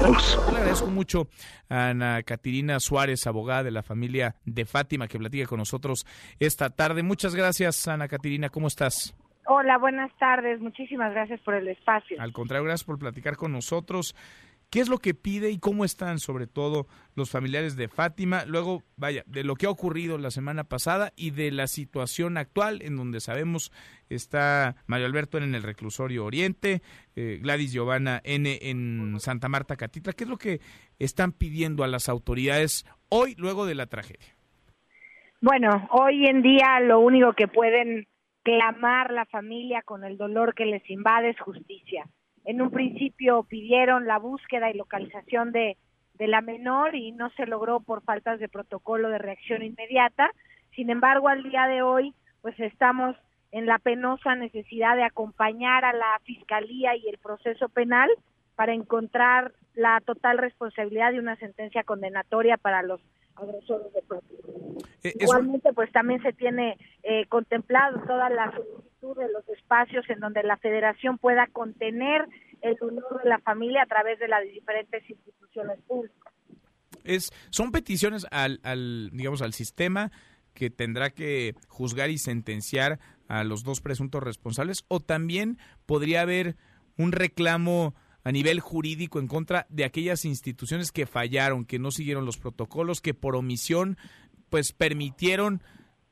Le agradezco mucho a Ana Catirina Suárez, abogada de la familia de Fátima, que platica con nosotros esta tarde. Muchas gracias, Ana Catirina. ¿Cómo estás? Hola, buenas tardes. Muchísimas gracias por el espacio. Al contrario, gracias por platicar con nosotros. ¿Qué es lo que pide y cómo están, sobre todo, los familiares de Fátima? Luego, vaya, de lo que ha ocurrido la semana pasada y de la situación actual, en donde sabemos está Mario Alberto en el reclusorio Oriente, eh, Gladys Giovanna N en Santa Marta Catitla. ¿Qué es lo que están pidiendo a las autoridades hoy, luego de la tragedia? Bueno, hoy en día lo único que pueden clamar la familia con el dolor que les invade es justicia en un principio pidieron la búsqueda y localización de, de la menor y no se logró por faltas de protocolo de reacción inmediata. Sin embargo, al día de hoy, pues estamos en la penosa necesidad de acompañar a la fiscalía y el proceso penal para encontrar la total responsabilidad de una sentencia condenatoria para los agresores de eh, Igualmente, pues también se tiene eh, contemplado toda de los espacios en donde la federación pueda contener el dolor de la familia a través de las diferentes instituciones públicas. Es, son peticiones al, al, digamos, al sistema que tendrá que juzgar y sentenciar a los dos presuntos responsables o también podría haber un reclamo a nivel jurídico en contra de aquellas instituciones que fallaron, que no siguieron los protocolos, que por omisión pues permitieron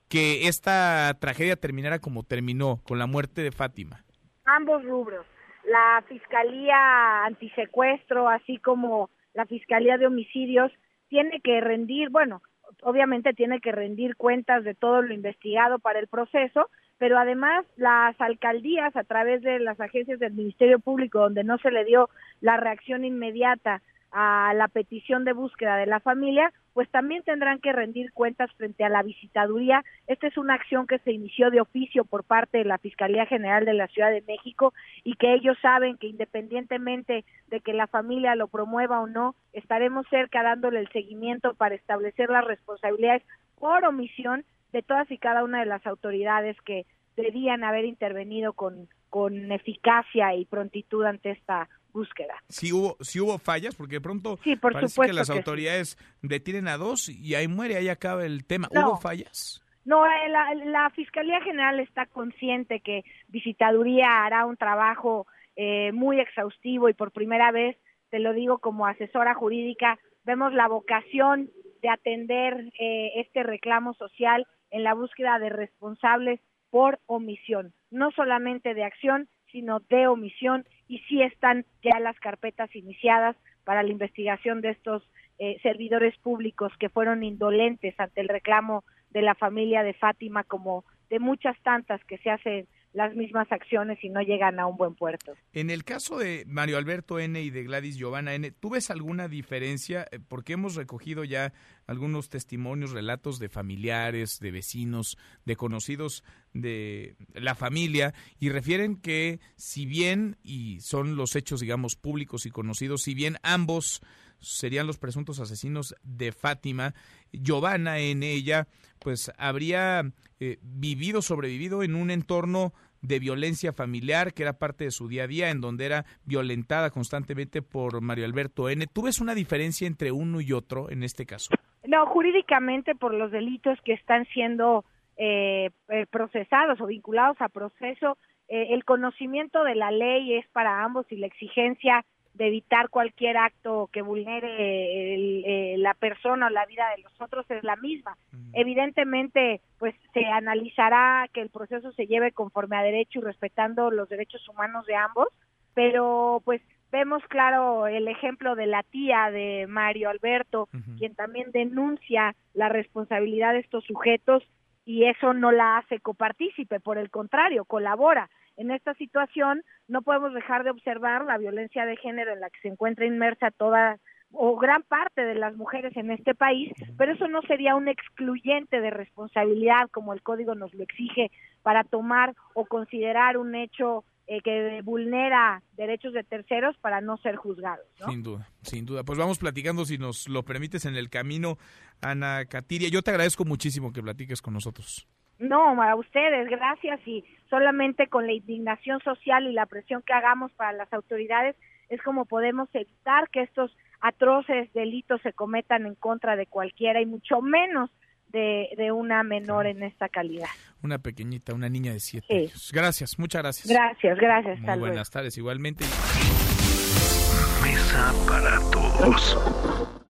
que esta tragedia terminara como terminó, con la muerte de Fátima? Ambos rubros. La Fiscalía Antisecuestro, así como la Fiscalía de Homicidios, tiene que rendir, bueno, obviamente tiene que rendir cuentas de todo lo investigado para el proceso, pero además las alcaldías a través de las agencias del Ministerio Público, donde no se le dio la reacción inmediata a la petición de búsqueda de la familia, pues también tendrán que rendir cuentas frente a la visitaduría. Esta es una acción que se inició de oficio por parte de la Fiscalía General de la Ciudad de México y que ellos saben que independientemente de que la familia lo promueva o no, estaremos cerca dándole el seguimiento para establecer las responsabilidades por omisión de todas y cada una de las autoridades que debían haber intervenido con, con eficacia y prontitud ante esta búsqueda. Sí hubo, sí hubo fallas, porque de pronto sí, por parece que las autoridades detienen a dos y ahí muere, ahí acaba el tema. ¿Hubo fallas? No, eh, la, la, Fiscalía General está consciente que Visitaduría hará un trabajo eh, muy exhaustivo y por primera vez, te lo digo como asesora jurídica, vemos la vocación de atender eh, este reclamo social en la búsqueda de responsables por omisión, no solamente de acción, sino de omisión y sí están ya las carpetas iniciadas para la investigación de estos eh, servidores públicos que fueron indolentes ante el reclamo de la familia de Fátima como de muchas tantas que se hacen las mismas acciones y no llegan a un buen puerto. En el caso de Mario Alberto N y de Gladys Giovanna N, ¿tú ves alguna diferencia? Eh, porque hemos recogido ya algunos testimonios, relatos de familiares, de vecinos, de conocidos de la familia y refieren que si bien, y son los hechos, digamos, públicos y conocidos, si bien ambos serían los presuntos asesinos de Fátima, Giovanna en ella, pues habría eh, vivido, sobrevivido en un entorno de violencia familiar, que era parte de su día a día, en donde era violentada constantemente por Mario Alberto N. ¿Tú ves una diferencia entre uno y otro en este caso? No, jurídicamente por los delitos que están siendo eh, eh, procesados o vinculados a proceso, eh, el conocimiento de la ley es para ambos y la exigencia de evitar cualquier acto que vulnere la persona o la vida de los otros es la misma. Evidentemente, pues se analizará que el proceso se lleve conforme a derecho y respetando los derechos humanos de ambos, pero pues vemos claro el ejemplo de la tía de Mario Alberto, quien también denuncia la responsabilidad de estos sujetos y eso no la hace copartícipe, por el contrario, colabora. En esta situación no podemos dejar de observar la violencia de género en la que se encuentra inmersa toda o gran parte de las mujeres en este país, pero eso no sería un excluyente de responsabilidad como el código nos lo exige para tomar o considerar un hecho eh, que vulnera derechos de terceros para no ser juzgados. Sin duda, sin duda. Pues vamos platicando, si nos lo permites, en el camino, Ana Catiria. Yo te agradezco muchísimo que platiques con nosotros. No, a ustedes, gracias y solamente con la indignación social y la presión que hagamos para las autoridades es como podemos evitar que estos atroces delitos se cometan en contra de cualquiera y mucho menos de, de una menor en esta calidad. Una pequeñita, una niña de siete años. Gracias, muchas gracias. Gracias, gracias. Muy buenas tardes, igualmente. Mesa para todos.